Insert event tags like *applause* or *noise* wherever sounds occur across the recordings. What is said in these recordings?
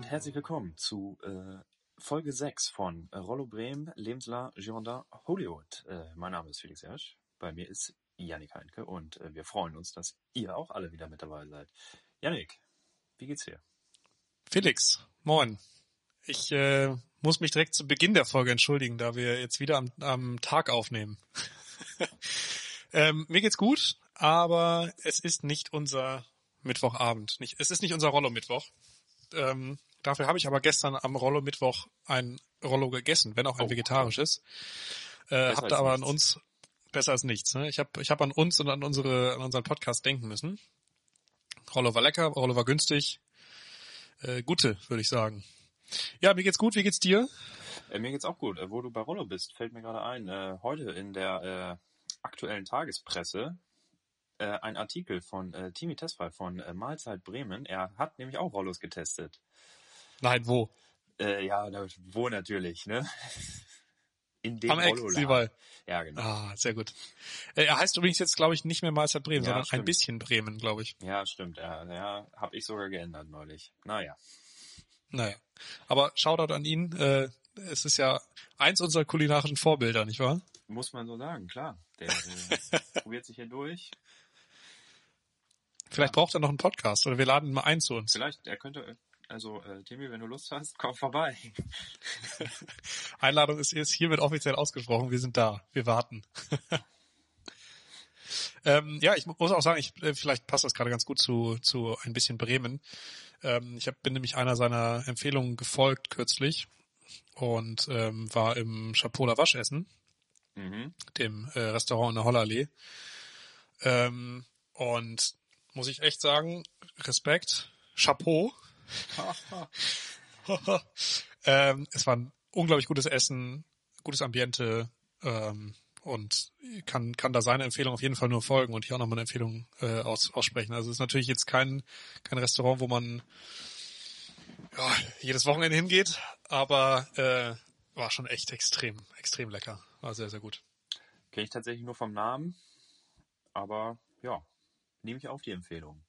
Und herzlich willkommen zu äh, Folge 6 von äh, Rollo Bremen, Lebenslar Girondin Hollywood. Äh, mein Name ist Felix Hersch, bei mir ist Yannick Heinke und äh, wir freuen uns, dass ihr auch alle wieder mit dabei seid. Yannick, wie geht's dir? Felix, moin. Ich äh, muss mich direkt zu Beginn der Folge entschuldigen, da wir jetzt wieder am, am Tag aufnehmen. *laughs* ähm, mir geht's gut, aber es ist nicht unser Mittwochabend. Nicht, es ist nicht unser Rollo-Mittwoch. Ähm, dafür habe ich aber gestern am Rollo-Mittwoch ein Rollo gegessen, wenn auch ein Oh, vegetarisches. Äh, hab da aber an nichts. uns besser als nichts. Ne? Ich habe ich hab an uns und an unsere an unseren Podcast denken müssen. Rollo war lecker, Rollo war günstig. Äh, gute, würde ich sagen. Ja, mir geht's gut. Wie geht's dir? Äh, mir geht's auch gut. Äh, wo du bei Rollo bist, fällt mir gerade ein. Äh, heute in der äh, aktuellen Tagespresse ein Artikel von äh, Timi Tesfay von äh, Mahlzeit Bremen. Er hat nämlich auch Rollos getestet. Nein, wo? Äh, ja, wo natürlich, ne? *laughs* In dem Am. Siebal. Ja, genau. Ah, sehr gut. Äh, er heißt übrigens jetzt, glaube ich, nicht mehr Mahlzeit Bremen, Ja, sondern ein stimmt. bisschen Bremen, glaube ich. Ja, stimmt. Ja, ja habe ich sogar geändert neulich. Naja. Naja. Aber Shoutout an ihn. Äh, es ist ja eins unserer kulinarischen Vorbilder, nicht wahr? Muss man so sagen, klar. Der *laughs* äh, probiert sich hier durch. Vielleicht braucht er noch einen Podcast oder wir laden ihn mal ein zu uns. Vielleicht, er könnte, also äh, Timmy, wenn du Lust hast, komm vorbei. *laughs* Einladung ist, ist hiermit offiziell ausgesprochen. Wir sind da. Wir warten. *laughs* ähm, ja, ich muss auch sagen, ich, äh, vielleicht passt das gerade ganz gut zu, zu ein bisschen Bremen. Ähm, ich hab, bin nämlich einer seiner Empfehlungen gefolgt kürzlich und ähm, war im Chapeau Wasch essen, Mhm. dem äh, Restaurant in der Hollerallee. Ähm, und muss ich echt sagen, Respekt, Chapeau. *laughs* ähm, es war ein unglaublich gutes Essen, gutes Ambiente ähm, und kann kann da seine Empfehlung auf jeden Fall nur folgen und hier auch nochmal eine Empfehlung äh, aus, aussprechen. Also es ist natürlich jetzt kein kein Restaurant, wo man ja, jedes Wochenende hingeht, aber äh, war schon echt extrem extrem lecker, war sehr sehr gut. Kenne ich tatsächlich nur vom Namen, aber ja, nehme ich auf die Empfehlung.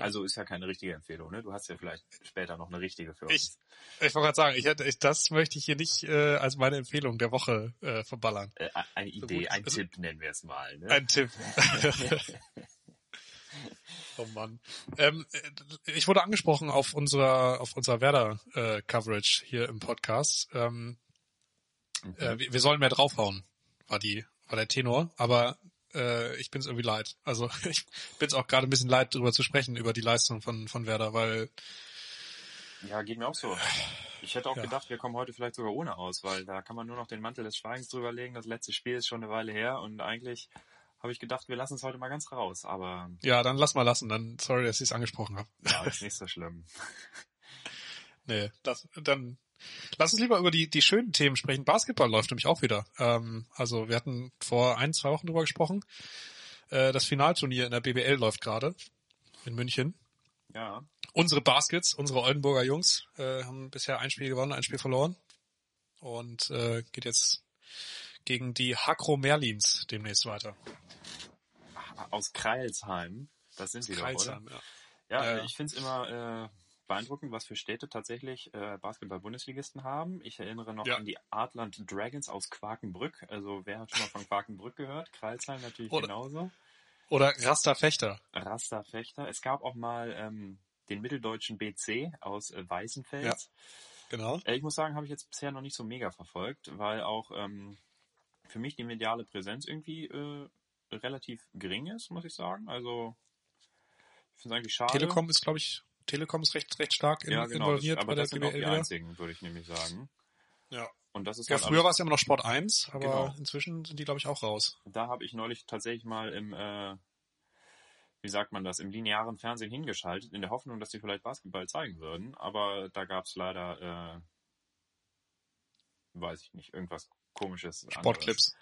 Also ist ja keine richtige Empfehlung, ne? Du hast ja vielleicht später noch eine richtige für uns. Ich, ich wollte gerade sagen, ich hätte, ich, das möchte ich hier nicht äh, als meine Empfehlung der Woche äh, verballern. äh, eine Idee, gut. ein Also- Tipp nennen wir es mal. Ne? Ein Tipp. *laughs* *laughs* oh Mann. Ähm, äh, ich wurde angesprochen auf unserer auf unserer Werder äh, Coverage hier im Podcast. Ähm, Mhm. äh, wir, wir sollen mehr draufhauen, war die war der Tenor, aber äh, ich bin es irgendwie leid. Also *laughs* ich bin es auch gerade ein bisschen leid, darüber zu sprechen über die Leistung von von Werder, weil Ja, geht mir auch so. Ich hätte auch Ja. gedacht, wir kommen heute vielleicht sogar ohne aus, weil da kann man nur noch den Mantel des Schweigens drüber legen. Das letzte Spiel ist schon eine Weile her und eigentlich habe ich gedacht, wir lassen es heute mal ganz raus. Aber ja, dann lass mal lassen. Dann sorry, dass ich es angesprochen habe. ja, *laughs* ist nicht so schlimm. Nee, das, dann lass uns lieber über die, die schönen Themen sprechen. Basketball läuft nämlich auch wieder. Ähm, also wir hatten vor ein, zwei Wochen drüber gesprochen. Äh, das Finalturnier in der BBL läuft gerade in München. Ja, Unsere Baskets, unsere Oldenburger Jungs, äh, haben bisher ein Spiel gewonnen, ein Spiel verloren. Und äh, geht jetzt gegen die Hakro Merlins demnächst weiter. aus Kreilsheim. Das sind sie doch, oder? Ja. Ja, ja. ich finde es immer äh, beeindruckend, was für Städte tatsächlich äh, Basketball-Bundesligisten haben. Ich erinnere noch Ja. an die Artland Dragons aus Quakenbrück. Also wer hat schon mal von Quakenbrück gehört? Kreilsheim natürlich Oder- genauso. Oder Rasta Fechter. Es gab auch mal ähm, den mitteldeutschen BC aus äh, Weißenfels. Ja. Genau. Äh, ich muss sagen, habe ich jetzt bisher noch nicht so mega verfolgt, weil auch ähm, für mich die mediale Präsenz irgendwie äh, relativ gering ist, muss ich sagen. Also ich finde es eigentlich schade. Telekom ist, glaube ich, Telekom ist recht, recht stark in, ja, genau, das, involviert aber bei der das sind auch BBL die wieder. einzigen, würde ich nämlich sagen. Ja. Und das ist Ja, halt früher war es ja immer noch Sport 1, aber Genau. inzwischen sind die, glaube ich, auch raus. da habe ich neulich tatsächlich mal im, äh, wie sagt man das, im linearen Fernsehen hingeschaltet, in der Hoffnung, dass die vielleicht Basketball zeigen würden. Aber da gab es leider, äh, weiß ich nicht, irgendwas komisches. Sportclips.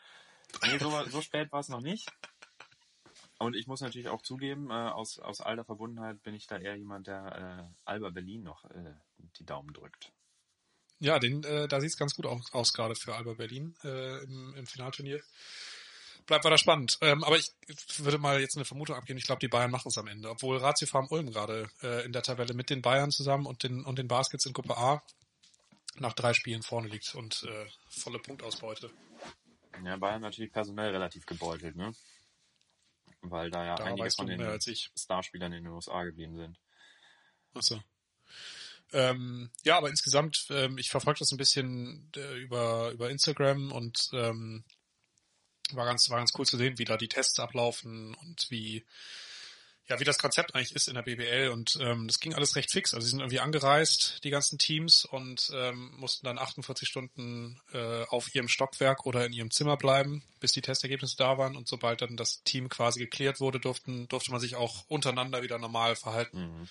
Nee, so, so spät war es noch nicht. Und ich muss natürlich auch zugeben, äh, aus, aus alter Verbundenheit bin ich da eher jemand, der äh, Alba Berlin noch äh, die Daumen drückt. Ja, den, äh, da sieht's ganz gut aus, aus gerade für Alba Berlin äh, im, im Finalturnier. bleibt weiter spannend. Ähm, aber ich würde mal jetzt eine Vermutung abgeben. Ich glaube, die Bayern machen es am Ende. Obwohl Ratio Farm Ulm gerade äh, in der Tabelle mit den Bayern zusammen und den, und den Baskets in Gruppe A nach drei Spielen vorne liegt und äh, volle Punktausbeute. Ja, Bayern natürlich personell relativ gebeutelt, ne? Weil da ja Da einige von den. Starspielern in den USA geblieben sind. Achso. Ähm, ja, aber insgesamt, ähm, ich verfolge das ein bisschen äh, über, über Instagram und ähm, war ganz, war ganz cool zu sehen, wie da die Tests ablaufen und wie, ja, wie das Konzept eigentlich ist in der BBL und ähm, das ging alles recht fix. Also sie sind irgendwie angereist, die ganzen Teams, und ähm, mussten dann 48 Stunden äh, auf ihrem Stockwerk oder in ihrem Zimmer bleiben, bis die Testergebnisse da waren und sobald dann das Team quasi geklärt wurde, durften, durfte man sich auch untereinander wieder normal verhalten. Mhm.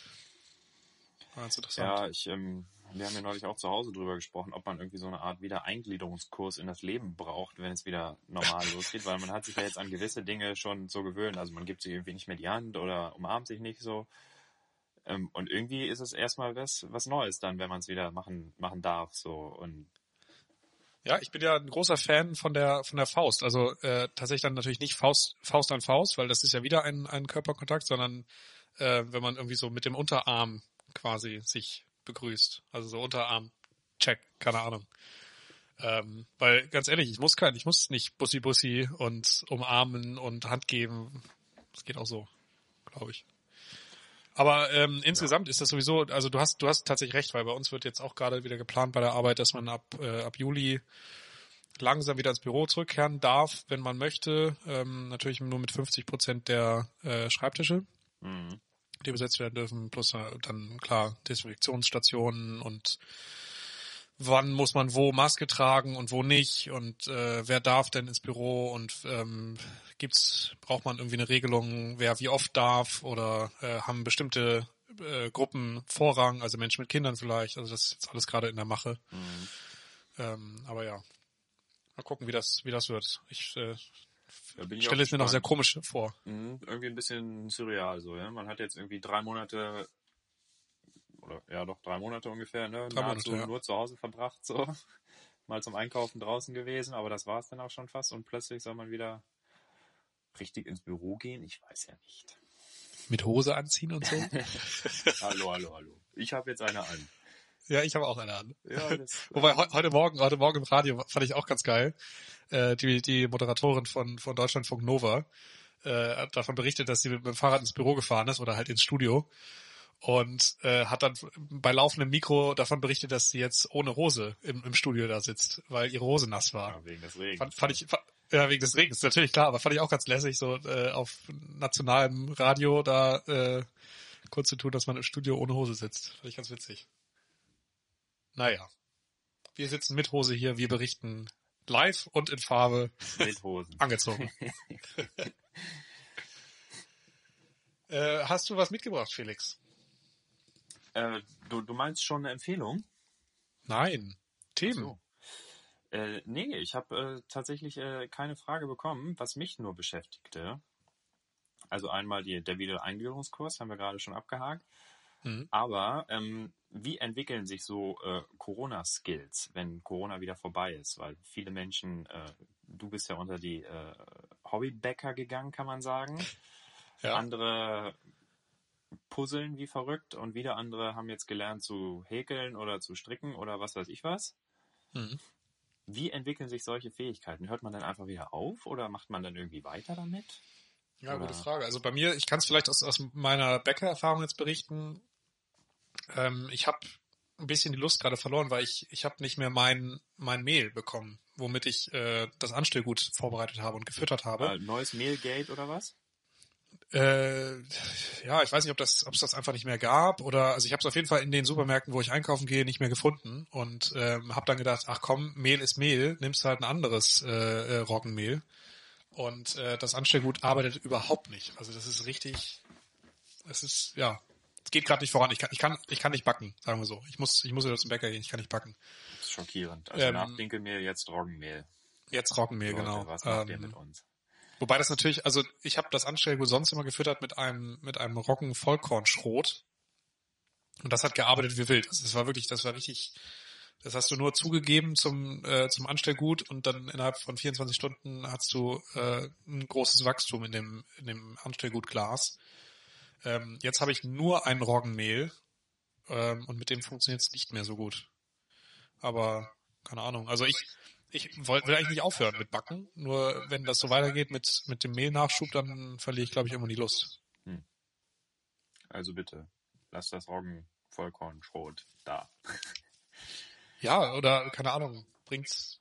War ganz interessant. Ja, ich, ähm, wir haben ja neulich auch zu Hause drüber gesprochen, ob man irgendwie so eine Art Wiedereingliederungskurs in das Leben braucht, wenn es wieder normal *laughs* losgeht, weil man hat sich ja jetzt an gewisse Dinge schon so gewöhnt. Also man gibt sich irgendwie nicht mehr die Hand oder umarmt sich nicht so. Ähm, und irgendwie ist es erstmal was, was Neues dann, wenn man es wieder machen, machen darf, so. Und Ja, ich bin ja ein großer Fan von der von der Faust. Also äh, tatsächlich dann natürlich nicht Faust Faust an Faust, weil das ist ja wieder ein, ein Körperkontakt, sondern äh, wenn man irgendwie so mit dem Unterarm quasi sich begrüßt. Also so Unterarm Check, keine Ahnung. Ähm, weil ganz ehrlich, ich muss kein, ich muss nicht Bussi Bussi und umarmen und Hand geben. Das geht auch so, glaube ich. Aber ähm, insgesamt ist das sowieso, also du hast, du hast tatsächlich recht, weil bei uns wird jetzt auch gerade wieder geplant bei der Arbeit, dass man ab, äh, ab Juli langsam wieder ins Büro zurückkehren darf, wenn man möchte. Ähm, natürlich nur mit 50 Prozent der äh, Schreibtische, mhm. Die besetzt werden dürfen, plus äh, dann klar Desinfektionsstationen und wann muss man wo Maske tragen und wo nicht und äh, wer darf denn ins Büro und ähm, gibt's braucht man irgendwie eine Regelung, wer wie oft darf oder äh, haben bestimmte äh, Gruppen Vorrang, also Menschen mit Kindern vielleicht, also das ist jetzt alles gerade in der Mache. Mhm. Ähm, aber ja, mal gucken, wie das wie das wird. Ich äh, ich stelle es mir noch sehr komisch vor. Mhm, irgendwie ein bisschen surreal so, ja. Man hat jetzt irgendwie drei Monate oder ja doch drei Monate ungefähr, ne? Drei Monate, ja. nur zu Hause verbracht, so. *laughs* Mal zum Einkaufen draußen gewesen, aber das war es dann auch schon fast und plötzlich soll man wieder richtig ins Büro gehen. Ich weiß ja nicht. Mit Hose anziehen und so. *laughs* hallo, hallo, hallo. Ich habe jetzt eine an. Ja, ich habe auch eine an. Ja, *laughs* Wobei heu- heute Morgen, heute Morgen im Radio fand ich auch ganz geil. Äh, die, die Moderatorin von, von Deutschlandfunk Nova äh, hat davon berichtet, dass sie mit, mit dem Fahrrad ins Büro gefahren ist oder halt ins Studio und äh, hat dann bei laufendem Mikro davon berichtet, dass sie jetzt ohne Hose im, im Studio da sitzt, weil ihre Hose nass war. ja, wegen des Regens. Fand, fand ich, fa- ja, wegen des Regens, natürlich klar, aber fand ich auch ganz lässig, so äh, auf nationalem Radio da äh, kurz zu tun, dass man im Studio ohne Hose sitzt. Fand ich ganz witzig. Naja. Wir sitzen mit Hose hier, wir berichten live und in Farbe Mit Hosen. angezogen. *laughs* äh, hast du was mitgebracht, Felix? Äh, du, du meinst schon eine Empfehlung? Nein. Themen. So. Äh, nee, ich habe äh, tatsächlich äh, keine Frage bekommen, was mich nur beschäftigte. Also einmal die, der Wiedereingliederungskurs haben wir gerade schon abgehakt. Mhm. Aber ähm, wie entwickeln sich so äh, Corona-Skills, wenn Corona wieder vorbei ist? Weil viele Menschen, äh, du bist ja unter die äh, Hobbybäcker gegangen, kann man sagen. *laughs* Ja. Andere puzzeln wie verrückt und wieder andere haben jetzt gelernt zu häkeln oder zu stricken oder was weiß ich was. Mhm. Wie entwickeln sich solche Fähigkeiten? Hört man dann einfach wieder auf oder macht man dann irgendwie weiter damit? Ja, gute Frage. Also bei mir, ich kann es vielleicht aus, aus meiner Bäckererfahrung jetzt berichten. Ähm, ich habe ein bisschen die Lust gerade verloren, weil ich ich habe nicht mehr mein mein Mehl bekommen, womit ich äh, das Anstellgut vorbereitet habe und gefüttert habe. Äh, neues Mehlgate oder was? Äh, ja, ich weiß nicht, ob das, ob es das einfach nicht mehr gab oder also ich habe es auf jeden Fall in den Supermärkten, wo ich einkaufen gehe, nicht mehr gefunden und ähm, habe dann gedacht, ach komm, Mehl ist Mehl, nimmst halt ein anderes äh, äh, Roggenmehl und äh, das Anstellgut arbeitet überhaupt nicht. Also das ist richtig, es ist ja, geht gerade nicht voran. Ich kann, ich kann, ich kann nicht backen, sagen wir so. Ich muss, ich muss wieder zum Bäcker gehen. Ich kann nicht backen. Das ist schockierend. Also Ähm, nach Dinkelmehl jetzt Roggenmehl. Jetzt Roggenmehl, Leute, genau. Was macht ihr Ähm, mit uns? Wobei das natürlich, also ich habe das Anstellgut sonst immer gefüttert mit einem mit einem Roggen Vollkornschrot und das hat gearbeitet wie wild. Also das war wirklich, das war richtig Das hast du nur zugegeben zum, äh, zum Anstellgut und dann innerhalb von 24 Stunden hast du äh, ein großes Wachstum in dem, in dem Anstellgutglas. Ähm, jetzt habe ich nur ein Roggenmehl ähm, und mit dem funktioniert es nicht mehr so gut. Aber keine Ahnung. Also ich, ich will eigentlich nicht aufhören mit Backen. Nur wenn das so weitergeht mit, mit dem Mehlnachschub, dann verliere ich, glaube ich, immer die Lust. Hm. Also bitte, lass das Roggenvollkornschrot da. *laughs* Ja, oder keine Ahnung, bringt's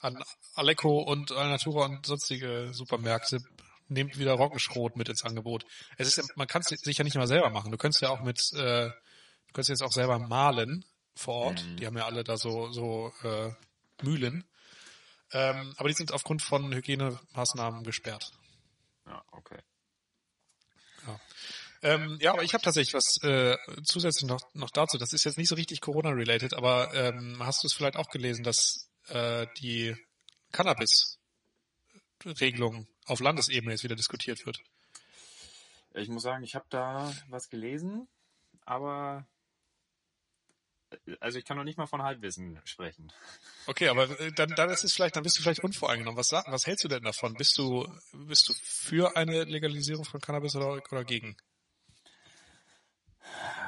an Alecco und Alnatura und sonstige Supermärkte, nehmt wieder Roggenschrot mit ins Angebot. Es ist, man kann es sich ja nicht mal selber machen. Du könntest ja auch mit, äh, du könntest jetzt auch selber malen vor Ort. Mhm. Die haben ja alle da so so äh, Mühlen. Ähm, aber die sind aufgrund von Hygienemaßnahmen gesperrt. Ja, okay. Ja. Ähm, ja, aber ich habe tatsächlich was äh, zusätzlich noch, noch dazu. Das ist jetzt nicht so richtig Corona-related, aber ähm, hast du es vielleicht auch gelesen, dass äh, die Cannabis-Regelung auf Landesebene jetzt wieder diskutiert wird? Ich muss sagen, ich habe da was gelesen, aber also ich kann noch nicht mal von Halbwissen sprechen. Okay, aber äh, dann, dann ist es vielleicht, dann bist du vielleicht unvoreingenommen. Was, was hältst du denn davon? Bist du, bist du für eine Legalisierung von Cannabis oder, oder gegen?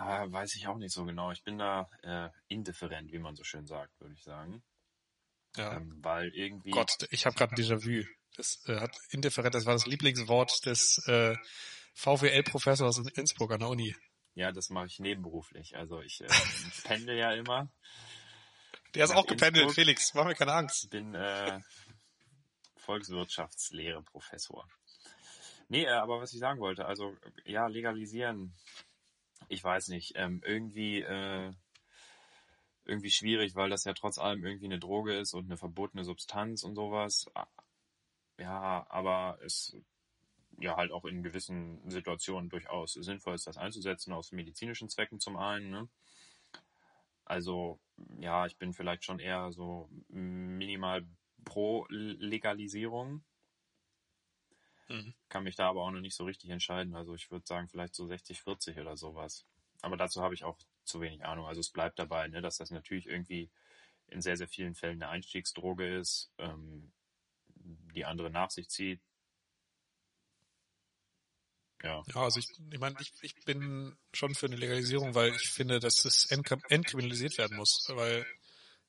Weiß ich auch nicht so genau. Ich bin da äh, indifferent, wie man so schön sagt, würde ich sagen. Ja. Ähm, weil irgendwie. Gott, ich habe gerade ein Déjà-vu. Das äh, hat indifferent, das war das Lieblingswort des äh, VWL-Professors in Innsbruck an der Uni. Ja, das mache ich nebenberuflich. Also ich, äh, *laughs* pendel ja immer. Der ist auch gependelt, Innsbruck. Felix. Mach mir keine Angst. Ich bin äh, Volkswirtschaftslehre-Professor. Nee, äh, aber was ich sagen wollte, also ja, legalisieren ich weiß nicht, ähm, irgendwie, äh, irgendwie schwierig, weil das ja trotz allem irgendwie eine Droge ist und eine verbotene Substanz und sowas. Ja, aber es ja halt auch in gewissen Situationen durchaus sinnvoll ist, das einzusetzen, aus medizinischen Zwecken zum einen. Ne? Also ja, ich bin vielleicht schon eher so minimal pro Legalisierung. Mhm. Kann mich da aber auch noch nicht so richtig entscheiden. Also ich würde sagen, vielleicht so 60, 40 oder sowas. Aber dazu habe ich auch zu wenig Ahnung. Also es bleibt dabei, ne, dass das natürlich irgendwie in sehr, sehr vielen Fällen eine Einstiegsdroge ist, ähm, die andere nach sich zieht. Ja. ja, also ich, ich meine, ich, ich bin schon für eine Legalisierung, weil ich finde, dass es entkriminalisiert werden muss, weil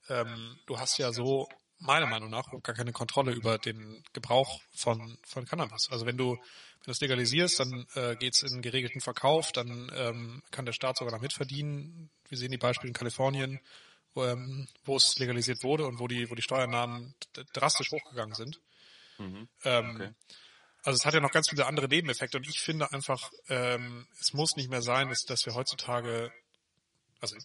ähm, du hast ja so meiner Meinung nach gar keine Kontrolle über den Gebrauch von, von Cannabis. Also wenn du, wenn du es legalisierst, dann äh, geht es in geregelten Verkauf, dann ähm, kann der Staat sogar noch mitverdienen. Wir sehen die Beispiele in Kalifornien, ähm, wo es legalisiert wurde und wo die, wo die Steuernahmen drastisch hochgegangen sind. Mhm. Ähm, okay. Also es hat ja noch ganz viele andere Nebeneffekte und ich finde einfach, ähm, es muss nicht mehr sein, dass, dass wir heutzutage, also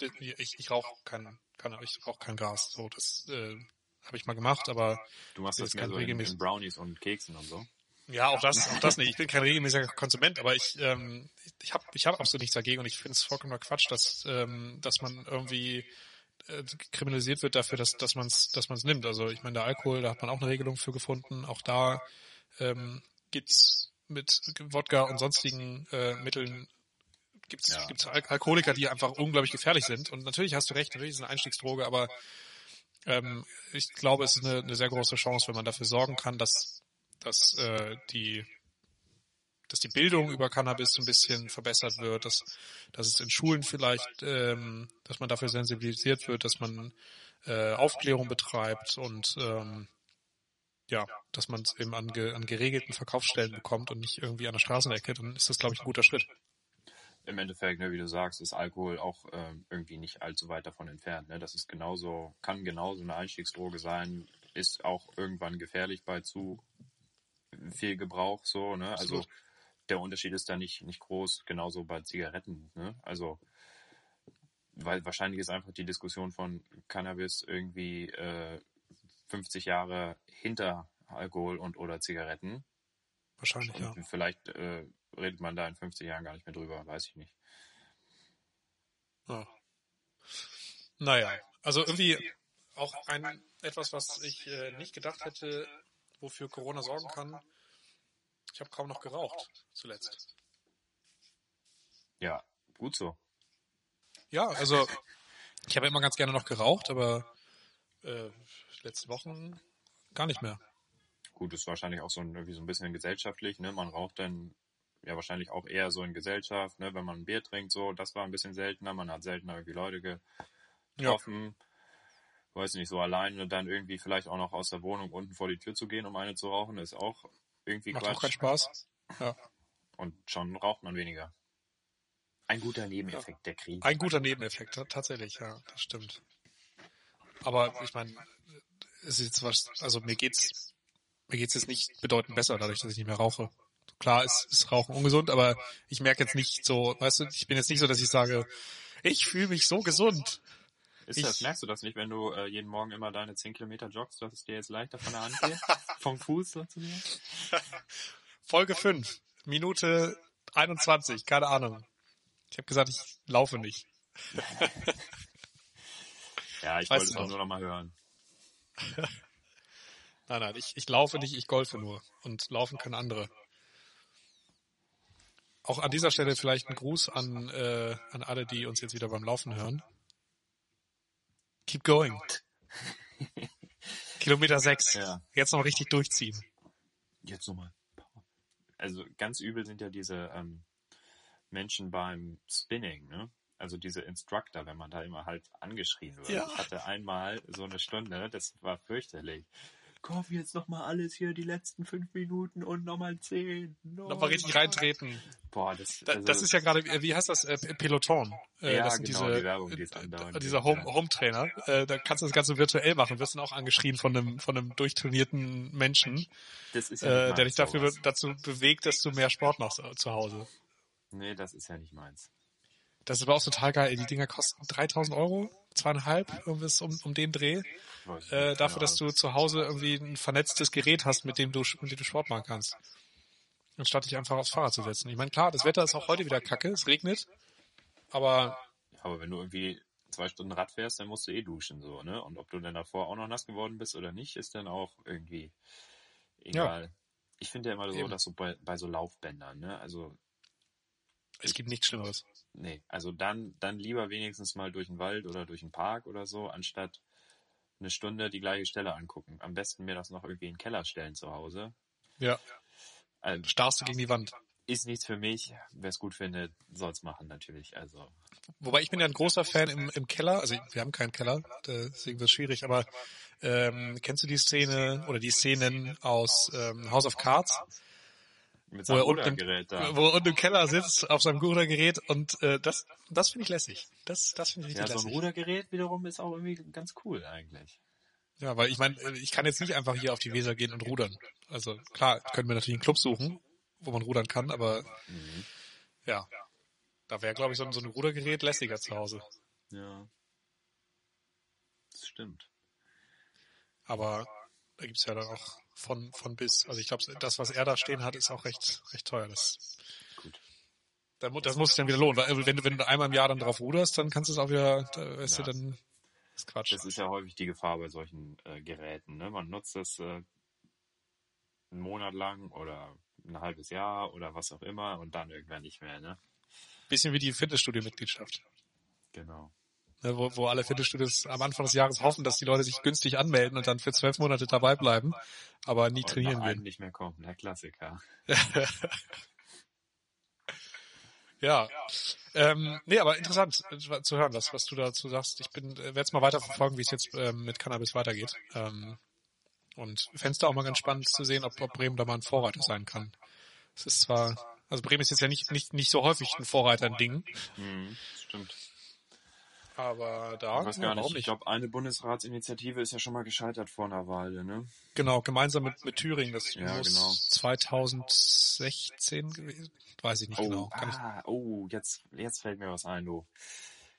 ich, ich rauche kein, kein, ich rauche kein Gas. So, das äh, habe ich mal gemacht, aber du machst das mehr so in, in Brownies und Keksen und so. Ja, auch das, auch das *laughs* nicht. Ich bin kein regelmäßiger Konsument, aber ich, ähm, ich habe, ich habe absolut nichts dagegen und ich finde es vollkommener Quatsch, dass, ähm, dass man irgendwie äh, kriminalisiert wird dafür, dass, dass man es, dass man es nimmt. Also ich meine, der Alkohol, da hat man auch eine Regelung für gefunden. Auch da ähm, gibt's mit Wodka und sonstigen äh, Mitteln gibt es ja. gibt's Alkoholiker, die einfach unglaublich gefährlich sind. Und natürlich hast du recht, natürlich ist es eine Einstiegsdroge, aber ähm, ich glaube, es ist eine, eine sehr große Chance, wenn man dafür sorgen kann, dass, dass äh, die dass die Bildung über Cannabis ein bisschen verbessert wird, dass, dass es in Schulen vielleicht, ähm, dass man dafür sensibilisiert wird, dass man äh, Aufklärung betreibt und ähm, ja, dass man es eben an, ge, an geregelten Verkaufsstellen bekommt und nicht irgendwie an der Straßenecke, dann ist das, glaube ich, ein guter Schritt im Endeffekt, ne, wie du sagst, ist Alkohol auch äh, irgendwie nicht allzu weit davon entfernt. Ne? Das ist genauso, kann genauso eine Einstiegsdroge sein, ist auch irgendwann gefährlich bei zu viel Gebrauch so, ne? Also der Unterschied ist da nicht, nicht groß, genauso bei Zigaretten, ne? Also weil wahrscheinlich ist einfach die Diskussion von Cannabis irgendwie äh, 50 Jahre hinter Alkohol und oder Zigaretten. Wahrscheinlich, und ja. Vielleicht äh, redet man da in 50 Jahren gar nicht mehr drüber, weiß ich nicht. Ja. Naja, also irgendwie auch ein etwas, was ich äh, nicht gedacht hätte, wofür Corona sorgen kann. Ich habe kaum noch geraucht zuletzt. Ja, gut so. Ja, also Ich habe immer ganz gerne noch geraucht, aber äh, letzte Wochen gar nicht mehr. Gut, ist wahrscheinlich auch so ein, irgendwie so ein bisschen gesellschaftlich, ne? Man raucht dann ja wahrscheinlich auch eher so in Gesellschaft, ne? Wenn man ein Bier trinkt, so, das war ein bisschen seltener. Man hat seltener irgendwie Leute getroffen. Ja. Weiß nicht, so alleine dann irgendwie vielleicht auch noch aus der Wohnung unten vor die Tür zu gehen, um eine zu rauchen, ist auch irgendwie Macht Quatsch. auch keinen Spaß. Ja. Und schon raucht man weniger. Ein guter Nebeneffekt ja. der Krise. Ein guter Nebeneffekt, tatsächlich, ja, das stimmt. Aber ich meine, es ist jetzt was, also mir geht's, mir geht's jetzt nicht bedeutend besser, dadurch, dass ich nicht mehr rauche. Klar ist, ist Rauchen ungesund, aber ich merke jetzt nicht so, weißt du, ich bin jetzt nicht so, dass ich sage, ich fühle mich so gesund. Ist ich, das, merkst du das nicht, wenn du äh, jeden Morgen immer deine 10 Kilometer joggst, dass es dir jetzt leichter von der Hand geht? *laughs* Vom Fuß sozusagen? *laughs* Folge 5, Minute 21, keine Ahnung. Ich habe gesagt, ich laufe nicht. *laughs* ja, ich wollte es auch nur noch mal hören. nein, nein, ich, ich laufe nicht, ich golfe nur. Und laufen können andere. Auch an dieser Stelle vielleicht ein Gruß an, äh, an alle, die uns jetzt wieder beim Laufen hören. Keep going. Kilometer sechs. Ja. Jetzt noch richtig durchziehen. Jetzt nochmal. Also ganz übel sind ja diese ähm, Menschen beim Spinning, ne? Also diese Instructor, wenn man da immer halt angeschrien wird. Ja. Ich hatte einmal so eine Stunde, das war fürchterlich komm jetzt nochmal alles hier, die letzten fünf Minuten und nochmal zehn. Nochmal richtig reintreten. Boah, das, also, das ist ja gerade, wie heißt das, äh, Peloton. Äh, ja, das sind genau, diese, die Werbung, die äh, dieser Home, Home Trainer. Äh, da kannst du das Ganze virtuell machen, wirst dann auch angeschrien von einem, von einem durchtrainierten Menschen, das ist ja äh, der dich dafür, dazu bewegt, dass du mehr Sport machst äh, zu Hause. Nee, das ist ja nicht meins. Das ist aber auch total geil. Die Dinger kosten 3000 Euro, zweieinhalb, irgendwas um, um den Dreh. Äh, dafür, dass du zu Hause irgendwie ein vernetztes Gerät hast, mit dem du, mit dem du Sport machen kannst. Anstatt dich einfach aufs Fahrrad zu setzen. Ich meine, klar, das Wetter ist auch heute wieder kacke, es regnet, aber... Aber wenn du irgendwie zwei Stunden Rad fährst, dann musst du eh duschen, so, ne? Und ob du dann davor auch noch nass geworden bist oder nicht, ist dann auch irgendwie egal. Ja. Ich finde ja immer so, Eben. dass so bei, bei so Laufbändern, ne? Also es gibt nichts Schlimmeres. Nee, also dann, dann lieber wenigstens mal durch den Wald oder durch den Park oder so, anstatt eine Stunde die gleiche Stelle angucken. Am besten mir das noch irgendwie in den Keller stellen zu Hause. Ja. Also, Starrst du gegen die Wand. Ist nichts für mich. Wer es gut findet, soll es machen natürlich. Also. Wobei ich bin ja ein großer Fan im, im Keller. Also wir haben keinen Keller, deswegen wird es schwierig. Aber ähm, kennst du die Szene oder die Szenen aus ähm, House of Cards? Mit seinem wo er, unten, da. wo er unten im Keller sitzt auf seinem Rudergerät und äh, das, das finde ich lässig. Das, das finde ich richtig ja, so ein Rudergerät wiederum ist auch irgendwie ganz cool eigentlich. Ja, weil ich meine, ich kann jetzt nicht einfach hier auf die Weser gehen und rudern. Also klar, können wir natürlich einen Club suchen, wo man rudern kann, aber mhm. ja, da wäre glaube ich so ein, so ein Rudergerät lässiger zu Hause. Ja, das stimmt. Aber da gibt's ja dann auch von, von bis. Also ich glaube, das, was er da stehen hat, ist auch recht, recht teuer. Das, Gut. Das muss sich dann wieder lohnen, weil wenn du, wenn du einmal im Jahr dann drauf ruderst, dann kannst du es auch wieder, da, weißt ja. du, dann ist Quatsch. Das ist ja häufig die Gefahr bei solchen äh, Geräten. Ne? Man nutzt das äh, einen Monat lang oder ein halbes Jahr oder was auch immer und dann irgendwann nicht mehr. Ne? Bisschen wie die Fitnessstudio-Mitgliedschaft. Genau. Ne, wo, wo alle Fitnessstudios am Anfang des Jahres hoffen, dass die Leute sich günstig anmelden und dann für zwölf Monate dabei bleiben, aber nie und trainieren werden. nicht mehr kommen, der Klassiker. *laughs* ja. Ähm, nee, aber interessant äh, zu hören, was, was du dazu sagst. Ich bin, äh, werde es mal weiter verfolgen, wie es jetzt ähm, mit Cannabis weitergeht. Ähm, und es auch mal ganz spannend zu sehen, ob, ob Bremen da mal ein Vorreiter sein kann. Es ist zwar, also Bremen ist jetzt ja nicht, nicht, nicht so häufig ein Vorreiter in Dingen. Mhm, stimmt. Aber da, ich weiß gar nicht. nicht. Ich glaube, eine Bundesratsinitiative ist ja schon mal gescheitert vor einer Weile, ne? Genau, gemeinsam mit, mit Thüringen. Das ja, muss genau. 2016 gewesen. Weiß ich nicht oh, genau. ah, oh, jetzt, jetzt fällt mir was ein, du.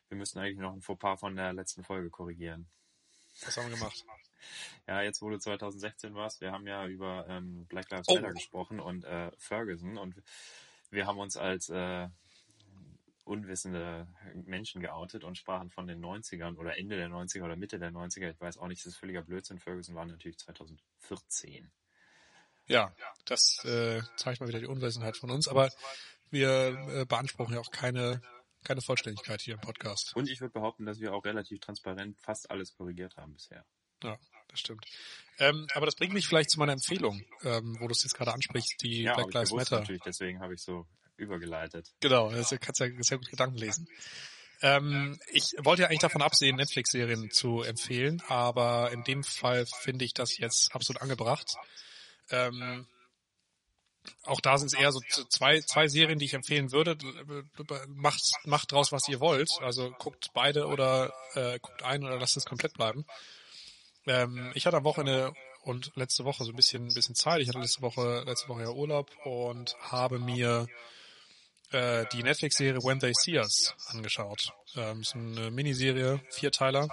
Wir müssen eigentlich noch ein Fauxpas von der letzten Folge korrigieren. Was haben wir gemacht? Ja, jetzt du 2016 warst, wir haben ja über ähm, Black Lives Matter oh. gesprochen und äh, Ferguson und wir haben uns als äh, unwissende Menschen geoutet und sprachen von den 90ern oder Ende der 90er oder Mitte der 90er. Ich weiß auch nicht, das ist völliger Blödsinn. Ferguson war natürlich 2014. Ja, das äh, zeigt mal wieder die Unwissenheit von uns, aber wir äh, beanspruchen ja auch keine keine Vollständigkeit hier im Podcast. Und ich würde behaupten, dass wir auch relativ transparent fast alles korrigiert haben bisher. Ja, das stimmt. Ähm, aber das bringt mich vielleicht zu meiner Empfehlung, ähm, wo du es jetzt gerade ansprichst, die Ja, Black Lives Matter. natürlich, deswegen habe ich so übergeleitet. Genau, das kannst ja sehr gut Gedanken lesen. Ähm, ich wollte ja eigentlich davon absehen, Netflix-Serien zu empfehlen, aber in dem Fall finde ich das jetzt absolut angebracht. Ähm, auch da sind es eher so zwei, zwei Serien, die ich empfehlen würde. Macht, macht draus, was ihr wollt. Also guckt beide oder äh, guckt ein oder lasst es komplett bleiben. Ähm, ich hatte am Wochenende und letzte Woche so ein bisschen, ein bisschen Zeit. Ich hatte letzte Woche, letzte Woche ja Urlaub und habe mir äh, die Netflix-Serie When They See Us angeschaut. Ähm, ist eine Miniserie, Vierteiler.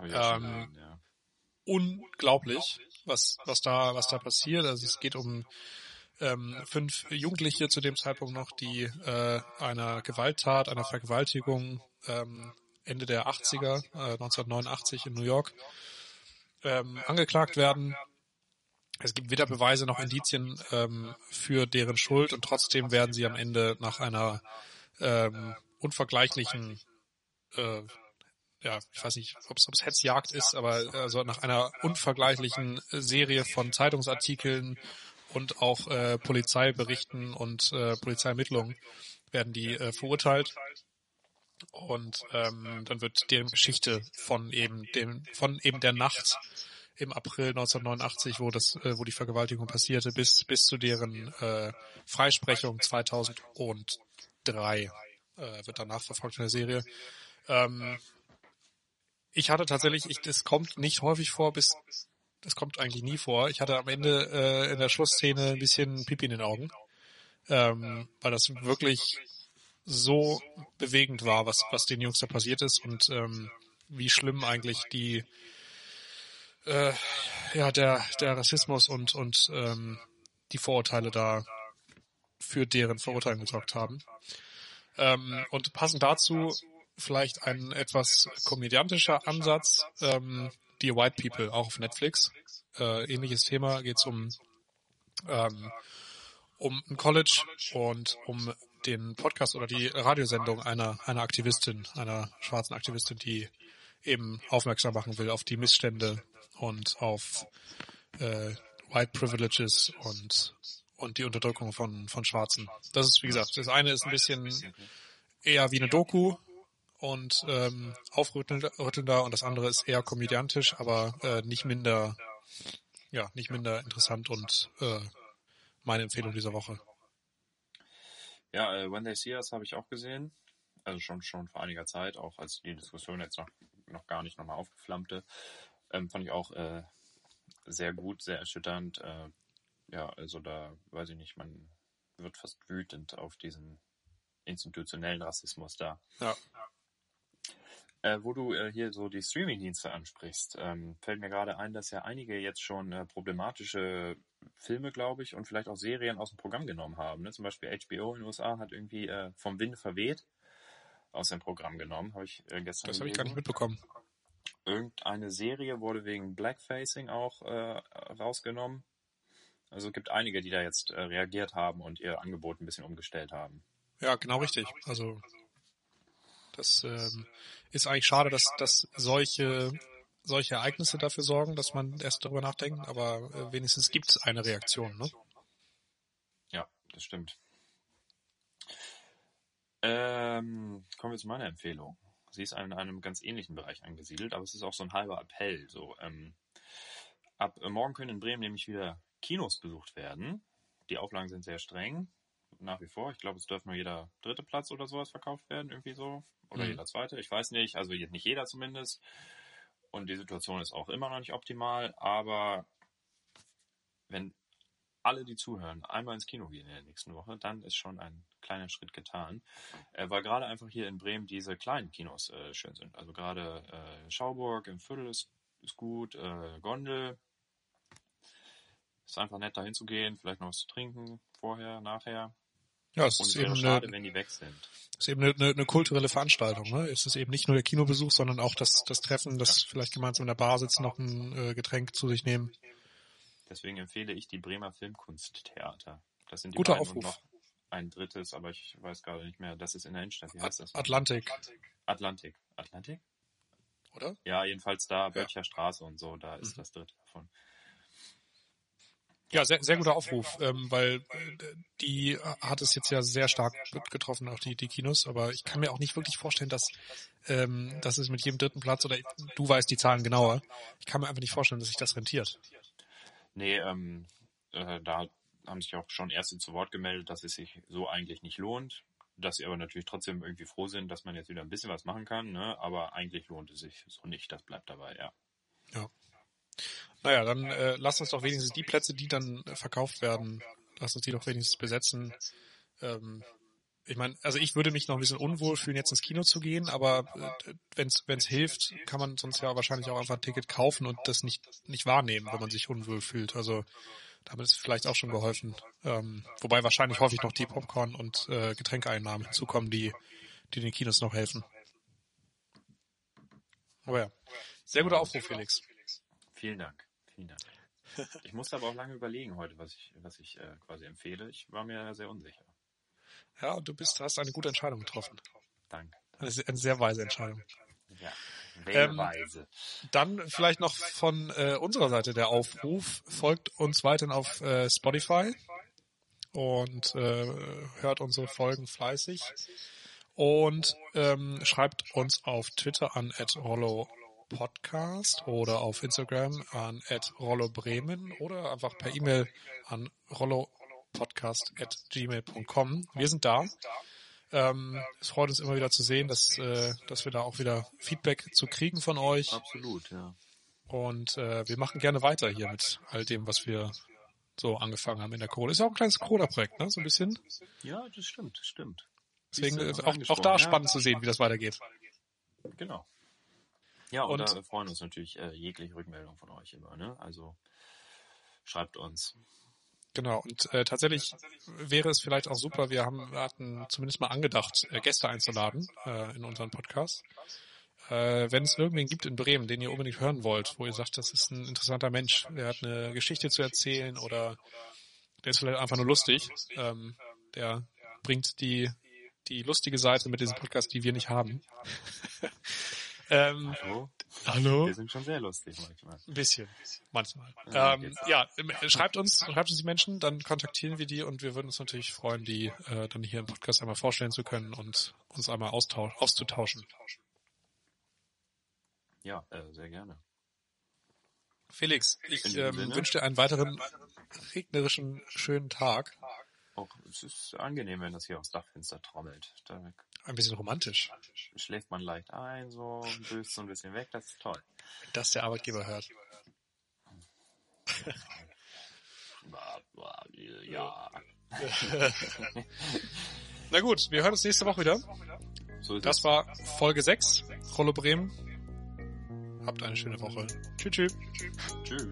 Ähm. Unglaublich, was, was da, was da passiert. Also es geht um ähm, fünf Jugendliche zu dem Zeitpunkt noch, die äh, einer Gewalttat, einer Vergewaltigung ähm, Ende der 80er, äh, 1989 in New York, ähm, angeklagt werden. Es gibt weder Beweise noch Indizien ähm, für deren Schuld und trotzdem werden sie am Ende nach einer ähm, unvergleichlichen, äh, ja, ich weiß nicht, ob es Hetzjagd ist, aber also nach einer unvergleichlichen Serie von Zeitungsartikeln und auch äh, Polizeiberichten und äh, Polizeiermittlungen werden die äh, verurteilt. Und ähm, dann wird deren Geschichte von eben dem, von eben der Nacht im April 1989, wo das, äh, wo die Vergewaltigung passierte, bis bis zu deren äh, Freisprechung 2003 äh, wird danach verfolgt in der Serie. Ähm, ich hatte tatsächlich, ich, das kommt nicht häufig vor, bis das kommt eigentlich nie vor. Ich hatte am Ende äh, in der Schlussszene ein bisschen Pipi in den Augen, ähm, weil das wirklich so bewegend war, was was den Jungs da passiert ist und ähm, wie schlimm eigentlich die äh, ja der der Rassismus und und ähm, die Vorurteile da für deren Verurteilung gesorgt haben. Ähm, und passend dazu vielleicht ein etwas komödiantischer Ansatz, ähm, die White People, auch auf Netflix. Äh, ähnliches Thema, geht es um, ähm, um ein College und um den Podcast oder die Radiosendung einer, einer Aktivistin, einer schwarzen Aktivistin, die eben aufmerksam machen will auf die Missstände und auf äh, White Privileges und und die Unterdrückung von von Schwarzen. Das ist wie gesagt, das eine ist ein bisschen eher wie eine Doku und ähm, aufrüttelnder und das andere ist eher komödiantisch, aber äh, nicht minder ja nicht minder interessant und äh, meine Empfehlung dieser Woche. Ja, äh, When They See Us habe ich auch gesehen. Also schon schon vor einiger Zeit, auch als die Diskussion jetzt noch, noch gar nicht nochmal aufgeflammte. Ähm, fand ich auch äh, sehr gut, sehr erschütternd. Äh, ja, also da weiß ich nicht, man wird fast wütend auf diesen institutionellen Rassismus da. Ja. Äh, wo du äh, hier so die Streamingdienste ansprichst, ähm, fällt mir gerade ein, dass ja einige jetzt schon äh, problematische Filme, glaube ich, und vielleicht auch Serien aus dem Programm genommen haben. Ne? Zum Beispiel HBO in den USA hat irgendwie äh, vom Wind verweht aus dem Programm genommen, habe ich äh, gestern Das habe ich gar nicht mitbekommen. Irgendeine Serie wurde wegen Blackfacing auch äh, rausgenommen. Also es gibt einige, die da jetzt äh, reagiert haben und ihr Angebot ein bisschen umgestellt haben. Ja, genau richtig. Also das ähm, ist eigentlich schade, dass, dass solche solche Ereignisse dafür sorgen, dass man erst darüber nachdenkt, aber äh, wenigstens gibt es eine Reaktion, ne? Ja, das stimmt. Ähm, kommen wir zu meiner Empfehlung. Sie ist in einem ganz ähnlichen Bereich angesiedelt, aber es ist auch so ein halber Appell. So, ähm, ab morgen können in Bremen nämlich wieder Kinos besucht werden. Die Auflagen sind sehr streng, nach wie vor. Ich glaube, es dürfen nur jeder dritte Platz oder sowas verkauft werden, irgendwie so. Oder Mhm. jeder zweite, ich weiß nicht. Also nicht jeder zumindest. Und die Situation ist auch immer noch nicht optimal, aber wenn alle, die zuhören, einmal ins Kino gehen in der nächsten Woche, dann ist schon ein kleiner Schritt getan. Äh, weil gerade einfach hier in Bremen diese kleinen Kinos äh, schön sind. Also gerade äh, Schauburg im Viertel ist, ist gut, äh, Gondel. Ist einfach nett, da hinzugehen, vielleicht noch was zu trinken, vorher, nachher. Ja, es Und ist es eben, schade, eine, wenn die weg sind. ist eben eine, eine, eine kulturelle Veranstaltung. Ne? Es ist eben nicht nur der Kinobesuch, sondern auch das, das Treffen, das vielleicht gemeinsam in der Bar sitzen, noch ein äh, Getränk zu sich nehmen. Deswegen empfehle ich die Bremer Filmkunsttheater. Das sind die Guter beiden und Aufruf. noch ein drittes, aber ich weiß gerade nicht mehr. Das ist in der Innenstadt. Wie heißt das? Atlantik, Atlantik. Atlantik? oder? Ja, jedenfalls da, Böttcher Straße und so, da ist Mhm. das dritte davon. Ja, sehr, sehr guter Aufruf, ähm, weil äh, die hat es jetzt ja sehr stark getroffen, auch die, die Kinos, aber ich kann mir auch nicht wirklich vorstellen, dass, ähm, dass es mit jedem dritten Platz oder du weißt die Zahlen genauer. Ich kann mir einfach nicht vorstellen, dass sich das rentiert. Nee, ähm, äh, da haben sich auch schon Erste zu Wort gemeldet, dass es sich so eigentlich nicht lohnt. Dass sie aber natürlich trotzdem irgendwie froh sind, dass man jetzt wieder ein bisschen was machen kann, ne? aber eigentlich lohnt es sich so nicht. Das bleibt dabei, ja. Naja, dann äh, lass uns doch wenigstens die Plätze, die dann verkauft werden, lass uns die doch wenigstens besetzen. Ähm, ich meine, also ich würde mich noch ein bisschen unwohl fühlen, jetzt ins Kino zu gehen, aber äh, wenn es hilft, kann man sonst ja wahrscheinlich auch einfach ein Ticket kaufen und das nicht, nicht wahrnehmen, wenn man sich unwohl fühlt. Also damit ist vielleicht auch schon geholfen. Ähm, wobei wahrscheinlich häufig noch die Popcorn- und äh, Getränkeeinnahmen hinzukommen, die, die den Kinos noch helfen. Aber ja, sehr guter Aufruf, Felix. Vielen Dank. Vielen Dank. Ich musste aber auch lange überlegen heute, was ich, was ich äh, quasi empfehle. Ich war mir sehr unsicher. Ja, und du bist, hast eine gute Entscheidung getroffen. Danke. Eine, sehr- eine sehr weise Entscheidung. Ja. Ähm, Wählweise. Dann vielleicht noch von äh, unserer Seite der Aufruf. Folgt uns weiterhin auf äh, Spotify und äh, hört unsere Folgen fleißig. Und ähm, schreibt uns auf Twitter an @rollo Podcast oder auf Instagram an @rollo_bremen oder einfach per E-Mail an rollopodcast@gmail.com. Wir sind da. Ähm, es freut uns immer wieder zu sehen, dass, äh, dass wir da auch wieder Feedback zu kriegen von euch. Absolut, ja. Und äh, wir machen gerne weiter hier mit all dem, was wir so angefangen haben in der Corona. Ist ja auch ein kleines Corona-Projekt, ne? So ein bisschen. Ja, das stimmt, das stimmt. Deswegen ist haben auch, wir auch da angesprochen, ja. spannend zu sehen, wie das weitergeht. Genau. Ja, und, Und- da freuen uns natürlich äh, jegliche Rückmeldung von euch immer, ne? Also schreibt uns. Genau. Und äh, tatsächlich wäre es vielleicht auch super, wir haben wir hatten zumindest mal angedacht, äh, Gäste einzuladen äh, in unseren Podcast. Äh, wenn es irgendwen gibt in Bremen, den ihr unbedingt hören wollt, wo ihr sagt, das ist ein interessanter Mensch, der hat eine Geschichte zu erzählen oder der ist vielleicht einfach nur lustig, ähm, der bringt die, die lustige Seite mit diesem Podcast, die wir nicht haben. *laughs* ähm, Hallo? Wir sind schon sehr lustig manchmal. Ein bisschen, manchmal. Ja, Ähm, ja, schreibt uns, schreibt uns die Menschen, dann kontaktieren wir die und wir würden uns natürlich freuen, die äh, dann hier im Podcast einmal vorstellen zu können und uns einmal auszutauschen. Ja, äh, sehr gerne. Felix, ich ähm, wünsche dir einen weiteren regnerischen, schönen Tag. Auch es ist angenehm, wenn das hier aufs Dachfenster trommelt. Da Ein bisschen romantisch, schläft man leicht ein, so böst so ein bisschen weg, das ist toll. wenn das der Arbeitgeber hört. *laughs* Ja, *laughs* Na gut, wir hören uns nächste Woche wieder. Das war Folge 6, Rollo Bremen. Habt eine schöne Woche. Tschüss, tschüss. Tschüss.